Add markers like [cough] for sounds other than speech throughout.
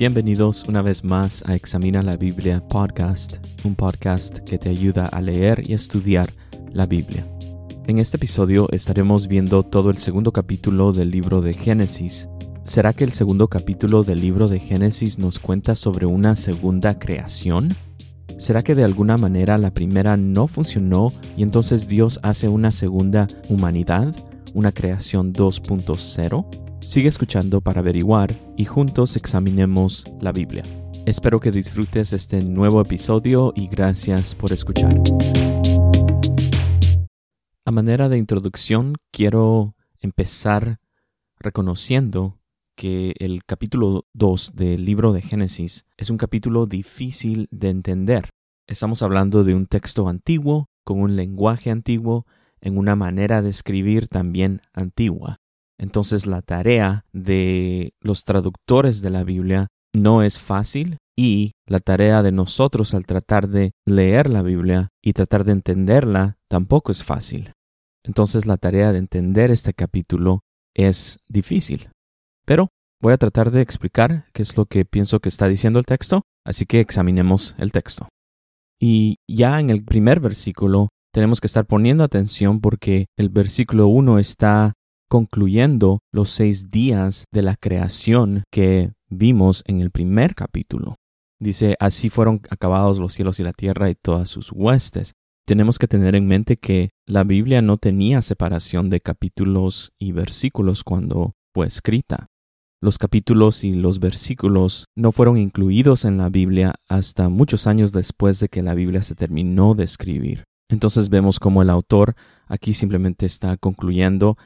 Bienvenidos una vez más a Examina la Biblia Podcast, un podcast que te ayuda a leer y estudiar la Biblia. En este episodio estaremos viendo todo el segundo capítulo del libro de Génesis. ¿Será que el segundo capítulo del libro de Génesis nos cuenta sobre una segunda creación? ¿Será que de alguna manera la primera no funcionó y entonces Dios hace una segunda humanidad, una creación 2.0? Sigue escuchando para averiguar y juntos examinemos la Biblia. Espero que disfrutes este nuevo episodio y gracias por escuchar. A manera de introducción, quiero empezar reconociendo que el capítulo 2 del libro de Génesis es un capítulo difícil de entender. Estamos hablando de un texto antiguo, con un lenguaje antiguo, en una manera de escribir también antigua. Entonces la tarea de los traductores de la Biblia no es fácil y la tarea de nosotros al tratar de leer la Biblia y tratar de entenderla tampoco es fácil. Entonces la tarea de entender este capítulo es difícil. Pero voy a tratar de explicar qué es lo que pienso que está diciendo el texto, así que examinemos el texto. Y ya en el primer versículo tenemos que estar poniendo atención porque el versículo 1 está concluyendo los seis días de la creación que vimos en el primer capítulo. Dice, así fueron acabados los cielos y la tierra y todas sus huestes. Tenemos que tener en mente que la Biblia no tenía separación de capítulos y versículos cuando fue escrita. Los capítulos y los versículos no fueron incluidos en la Biblia hasta muchos años después de que la Biblia se terminó de escribir. Entonces vemos como el autor aquí simplemente está concluyendo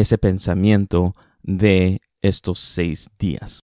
ese pensamiento de estos seis días.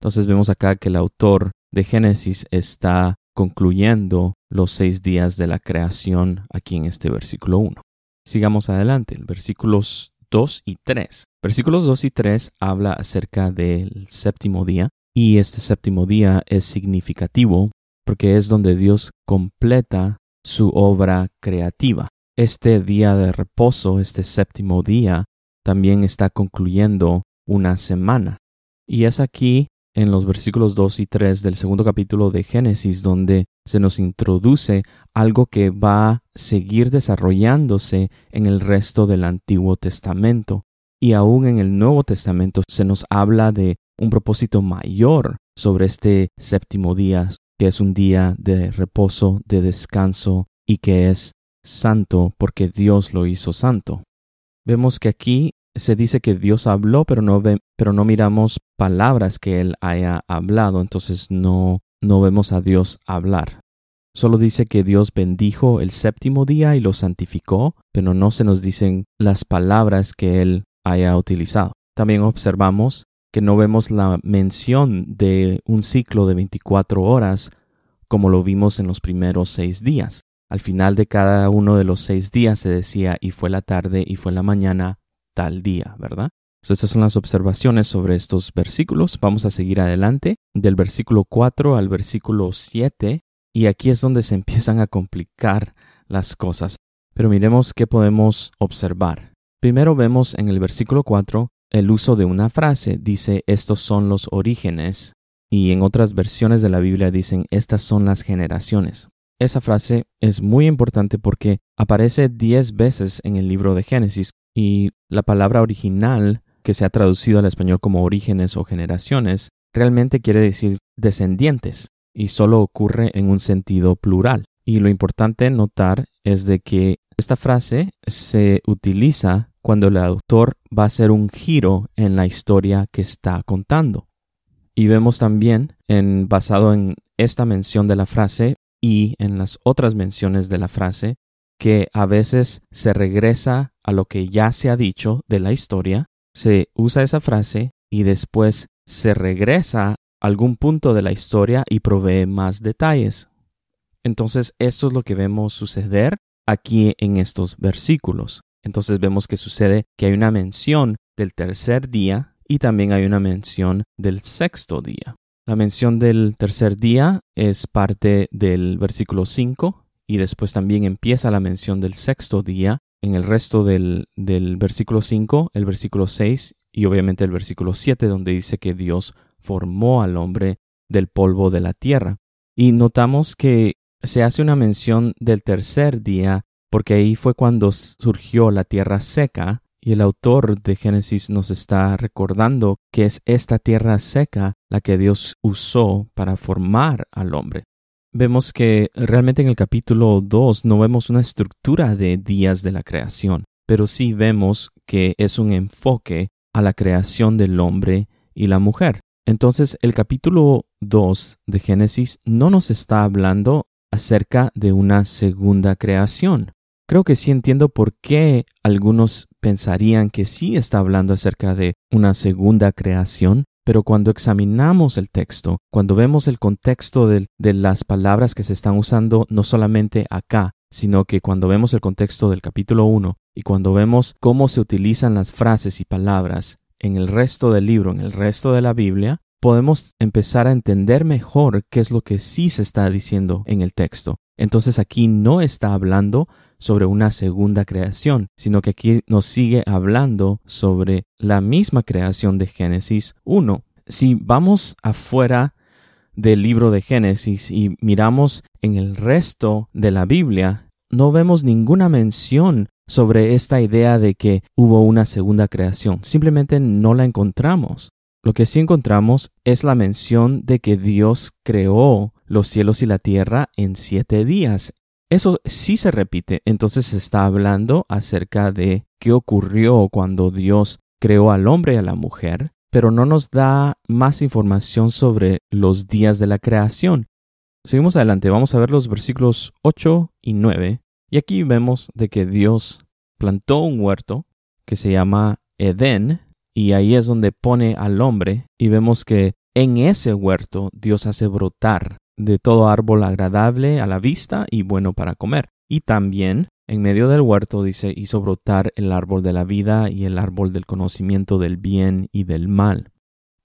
Entonces vemos acá que el autor de Génesis está concluyendo los seis días de la creación aquí en este versículo 1. Sigamos adelante, versículos 2 y 3. Versículos 2 y 3 habla acerca del séptimo día y este séptimo día es significativo porque es donde Dios completa su obra creativa. Este día de reposo, este séptimo día, también está concluyendo una semana. Y es aquí en los versículos 2 y 3 del segundo capítulo de Génesis donde se nos introduce algo que va a seguir desarrollándose en el resto del Antiguo Testamento. Y aún en el Nuevo Testamento se nos habla de un propósito mayor sobre este séptimo día, que es un día de reposo, de descanso y que es santo porque Dios lo hizo santo. Vemos que aquí se dice que Dios habló, pero no, pero no miramos palabras que Él haya hablado, entonces no, no vemos a Dios hablar. Solo dice que Dios bendijo el séptimo día y lo santificó, pero no se nos dicen las palabras que Él haya utilizado. También observamos que no vemos la mención de un ciclo de 24 horas como lo vimos en los primeros seis días. Al final de cada uno de los seis días se decía y fue la tarde y fue la mañana tal día, ¿verdad? estas son las observaciones sobre estos versículos. Vamos a seguir adelante del versículo 4 al versículo 7 y aquí es donde se [laughs] empiezan a complicar las cosas. Pero miremos qué podemos observar. Primero vemos en el versículo 4 el uso de una frase. Dice, estos son los orígenes. Y en otras versiones de la Biblia dicen, estas son las generaciones. Esa frase es muy importante porque aparece diez veces en el libro de Génesis y la palabra original, que se ha traducido al español como orígenes o generaciones, realmente quiere decir descendientes y solo ocurre en un sentido plural. Y lo importante notar es de que esta frase se utiliza cuando el autor va a hacer un giro en la historia que está contando. Y vemos también, en, basado en esta mención de la frase, y en las otras menciones de la frase que a veces se regresa a lo que ya se ha dicho de la historia, se usa esa frase y después se regresa a algún punto de la historia y provee más detalles. Entonces esto es lo que vemos suceder aquí en estos versículos. Entonces vemos que sucede que hay una mención del tercer día y también hay una mención del sexto día. La mención del tercer día es parte del versículo 5 y después también empieza la mención del sexto día en el resto del, del versículo 5, el versículo 6 y obviamente el versículo 7 donde dice que Dios formó al hombre del polvo de la tierra. Y notamos que se hace una mención del tercer día porque ahí fue cuando surgió la tierra seca y el autor de Génesis nos está recordando que es esta tierra seca la que Dios usó para formar al hombre. Vemos que realmente en el capítulo 2 no vemos una estructura de días de la creación, pero sí vemos que es un enfoque a la creación del hombre y la mujer. Entonces el capítulo 2 de Génesis no nos está hablando acerca de una segunda creación. Creo que sí entiendo por qué algunos pensarían que sí está hablando acerca de una segunda creación, pero cuando examinamos el texto, cuando vemos el contexto de, las palabras que se están usando, no solamente acá, sino que cuando vemos el contexto del capítulo 1 y cuando vemos cómo se utilizan las frases y palabras en el resto del libro, en el resto de la Biblia, podemos empezar a entender mejor qué es lo que sí se está diciendo en el texto. Entonces aquí no está hablando sobre una segunda creación, sino que aquí nos sigue hablando sobre la misma creación de Génesis 1. Si vamos afuera del libro de Génesis y miramos en el resto de la Biblia, no vemos ninguna mención sobre esta idea de que hubo una segunda creación. Simplemente no la encontramos. Lo que sí encontramos es la mención de que Dios creó los cielos y la tierra en siete días. Eso sí se repite. Entonces se está hablando acerca de qué ocurrió cuando Dios creó al hombre y a la mujer, pero no nos da más información sobre los días de la creación. Seguimos adelante, vamos a ver los versículos 8 y 9. Y aquí vemos de que Dios plantó un huerto que se llama Edén y ahí es donde pone al hombre y vemos que en ese huerto Dios hace brotar de todo árbol agradable a la vista y bueno para comer. Y también en medio del huerto dice hizo brotar el árbol de la vida y el árbol del conocimiento del bien y del mal.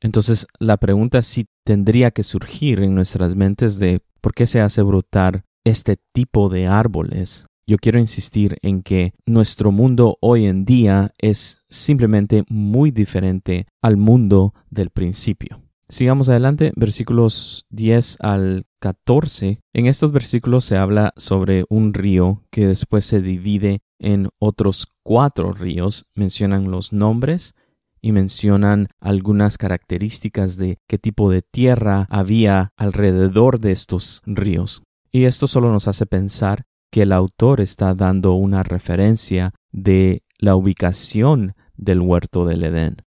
Entonces la pregunta sí tendría que surgir en nuestras mentes de por qué se hace brotar este tipo de árboles yo quiero insistir en que nuestro mundo hoy en día es simplemente muy diferente al mundo del principio. Sigamos adelante, versículos 10 al 14. En estos versículos se habla sobre un río que después se divide en otros cuatro ríos. Mencionan los nombres y mencionan algunas características de qué tipo de tierra había alrededor de estos ríos. Y esto solo nos hace pensar que el autor está dando una referencia de la ubicación del huerto del Edén.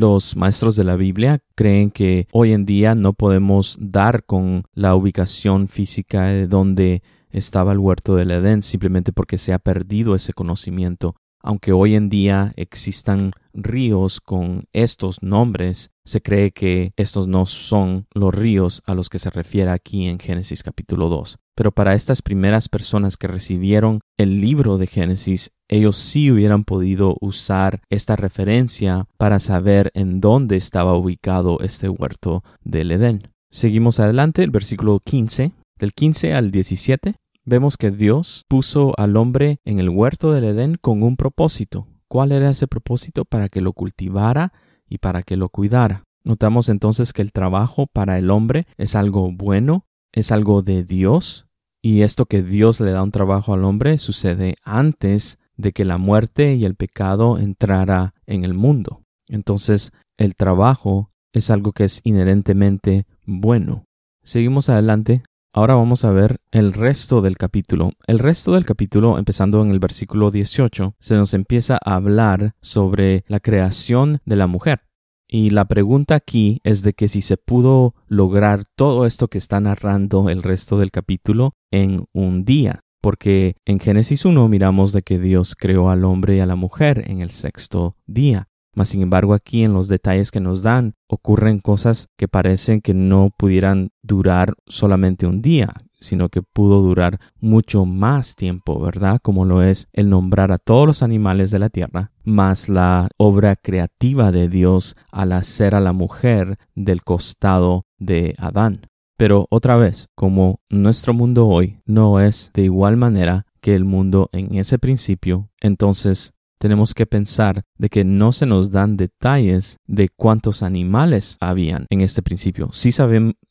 Los maestros de la Biblia creen que hoy en día no podemos dar con la ubicación física de donde estaba el huerto del Edén simplemente porque se ha perdido ese conocimiento. Aunque hoy en día existan ríos con estos nombres, se cree que estos no son los ríos a los que se refiere aquí en Génesis capítulo 2. Pero para estas primeras personas que recibieron el libro de Génesis, ellos sí hubieran podido usar esta referencia para saber en dónde estaba ubicado este huerto del Edén. Seguimos adelante, el versículo 15, del 15 al 17 vemos que Dios puso al hombre en el huerto del Edén con un propósito. ¿Cuál era ese propósito? Para que lo cultivara y para que lo cuidara. Notamos entonces que el trabajo para el hombre es algo bueno, es algo de Dios, y esto que Dios le da un trabajo al hombre sucede antes de que la muerte y el pecado entrara en el mundo. Entonces, el trabajo es algo que es inherentemente bueno. Seguimos adelante Ahora vamos a ver el resto del capítulo. El resto del capítulo, empezando en el versículo 18, se nos empieza a hablar sobre la creación de la mujer. Y la pregunta aquí es de que si se pudo lograr todo esto que está narrando el resto del capítulo en un día. Porque en Génesis 1 miramos de que Dios creó al hombre y a la mujer en el sexto día. Mas sin embargo aquí en los detalles que nos dan ocurren cosas que parecen que no pudieran durar solamente un día, sino que pudo durar mucho más tiempo, ¿verdad? Como lo es el nombrar a todos los animales de la tierra, más la obra creativa de Dios al hacer a la mujer del costado de Adán. Pero otra vez, como nuestro mundo hoy no es de igual manera que el mundo en ese principio, entonces tenemos que pensar de que no se nos dan detalles de cuántos animales habían en este principio. Sí,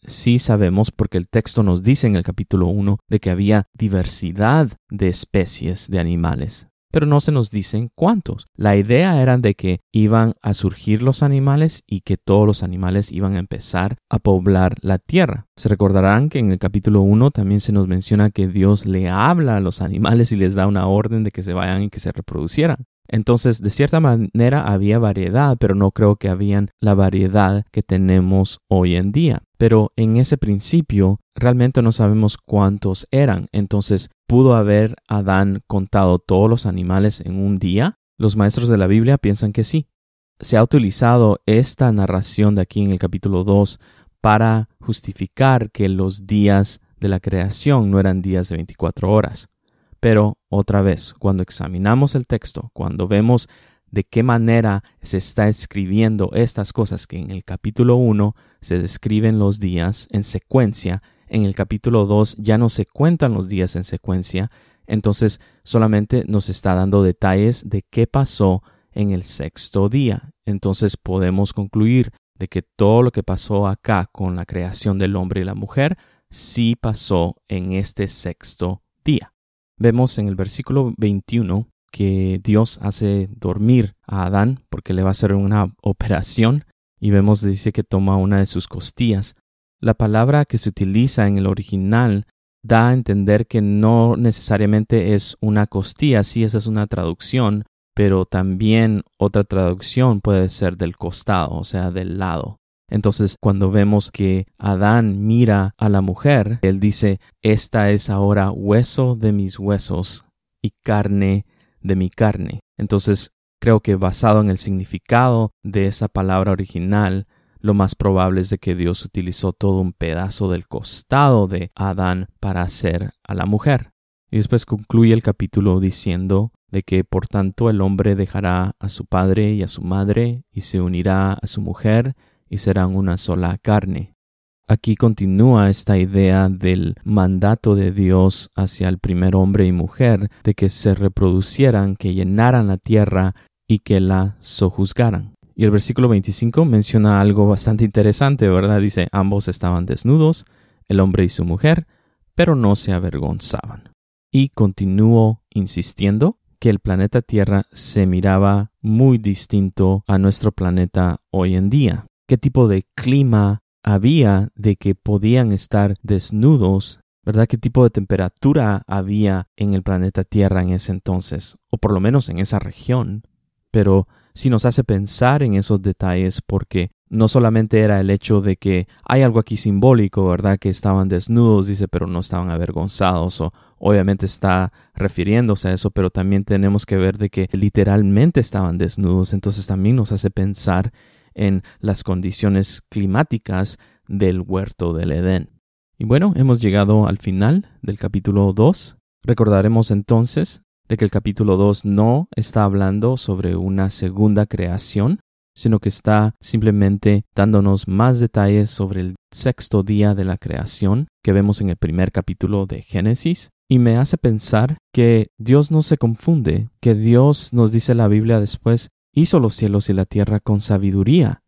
sí sabemos porque el texto nos dice en el capítulo 1 de que había diversidad de especies de animales pero no se nos dicen cuántos. La idea era de que iban a surgir los animales y que todos los animales iban a empezar a poblar la tierra. Se recordarán que en el capítulo 1 también se nos menciona que Dios le habla a los animales y les da una orden de que se vayan y que se reproducieran. Entonces, de cierta manera había variedad, pero no creo que habían la variedad que tenemos hoy en día. Pero en ese principio realmente no sabemos cuántos eran. Entonces, ¿pudo haber Adán contado todos los animales en un día? Los maestros de la Biblia piensan que sí. Se ha utilizado esta narración de aquí en el capítulo 2 para justificar que los días de la creación no eran días de 24 horas. Pero otra vez, cuando examinamos el texto, cuando vemos de qué manera se está escribiendo estas cosas que en el capítulo 1 se describen los días en secuencia, en el capítulo 2 ya no se cuentan los días en secuencia, entonces solamente nos está dando detalles de qué pasó en el sexto día. Entonces podemos concluir de que todo lo que pasó acá con la creación del hombre y la mujer sí pasó en este sexto día. Vemos en el versículo 21 que Dios hace dormir a Adán porque le va a hacer una operación y vemos dice que toma una de sus costillas. La palabra que se utiliza en el original da a entender que no necesariamente es una costilla, sí esa es una traducción, pero también otra traducción puede ser del costado, o sea, del lado. Entonces, cuando vemos que Adán mira a la mujer, él dice, esta es ahora hueso de mis huesos y carne de mi carne. Entonces, creo que basado en el significado de esa palabra original, lo más probable es de que Dios utilizó todo un pedazo del costado de Adán para hacer a la mujer. Y después concluye el capítulo diciendo de que por tanto el hombre dejará a su padre y a su madre y se unirá a su mujer y serán una sola carne. Aquí continúa esta idea del mandato de Dios hacia el primer hombre y mujer de que se reproducieran, que llenaran la tierra y que la sojuzgaran. Y el versículo 25 menciona algo bastante interesante, ¿verdad? Dice, ambos estaban desnudos, el hombre y su mujer, pero no se avergonzaban. Y continuó insistiendo que el planeta Tierra se miraba muy distinto a nuestro planeta hoy en día qué tipo de clima había de que podían estar desnudos, ¿verdad? ¿Qué tipo de temperatura había en el planeta Tierra en ese entonces, o por lo menos en esa región? Pero sí nos hace pensar en esos detalles porque no solamente era el hecho de que hay algo aquí simbólico, ¿verdad? Que estaban desnudos, dice, pero no estaban avergonzados, o obviamente está refiriéndose a eso, pero también tenemos que ver de que literalmente estaban desnudos, entonces también nos hace pensar en las condiciones climáticas del huerto del Edén. Y bueno, hemos llegado al final del capítulo 2. Recordaremos entonces de que el capítulo 2 no está hablando sobre una segunda creación, sino que está simplemente dándonos más detalles sobre el sexto día de la creación que vemos en el primer capítulo de Génesis. Y me hace pensar que Dios no se confunde, que Dios nos dice la Biblia después hizo los cielos y la tierra con sabiduría,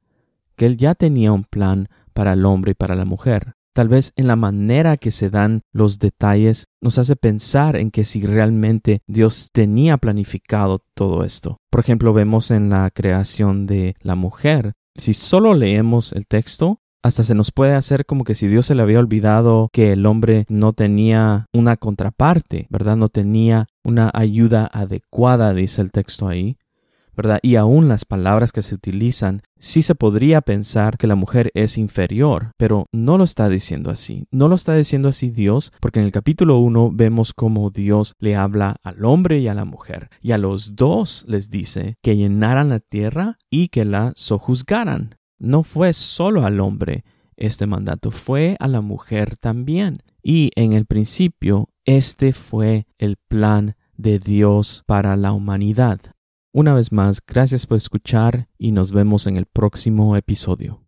que Él ya tenía un plan para el hombre y para la mujer. Tal vez en la manera que se dan los detalles nos hace pensar en que si realmente Dios tenía planificado todo esto. Por ejemplo, vemos en la creación de la mujer, si solo leemos el texto, hasta se nos puede hacer como que si Dios se le había olvidado que el hombre no tenía una contraparte, ¿verdad? No tenía una ayuda adecuada, dice el texto ahí. Y aún las palabras que se utilizan, sí se podría pensar que la mujer es inferior, pero no lo está diciendo así. No lo está diciendo así Dios, porque en el capítulo 1 vemos cómo Dios le habla al hombre y a la mujer, y a los dos les dice que llenaran la tierra y que la sojuzgaran. No fue solo al hombre este mandato, fue a la mujer también. Y en el principio, este fue el plan de Dios para la humanidad. Una vez más, gracias por escuchar y nos vemos en el próximo episodio.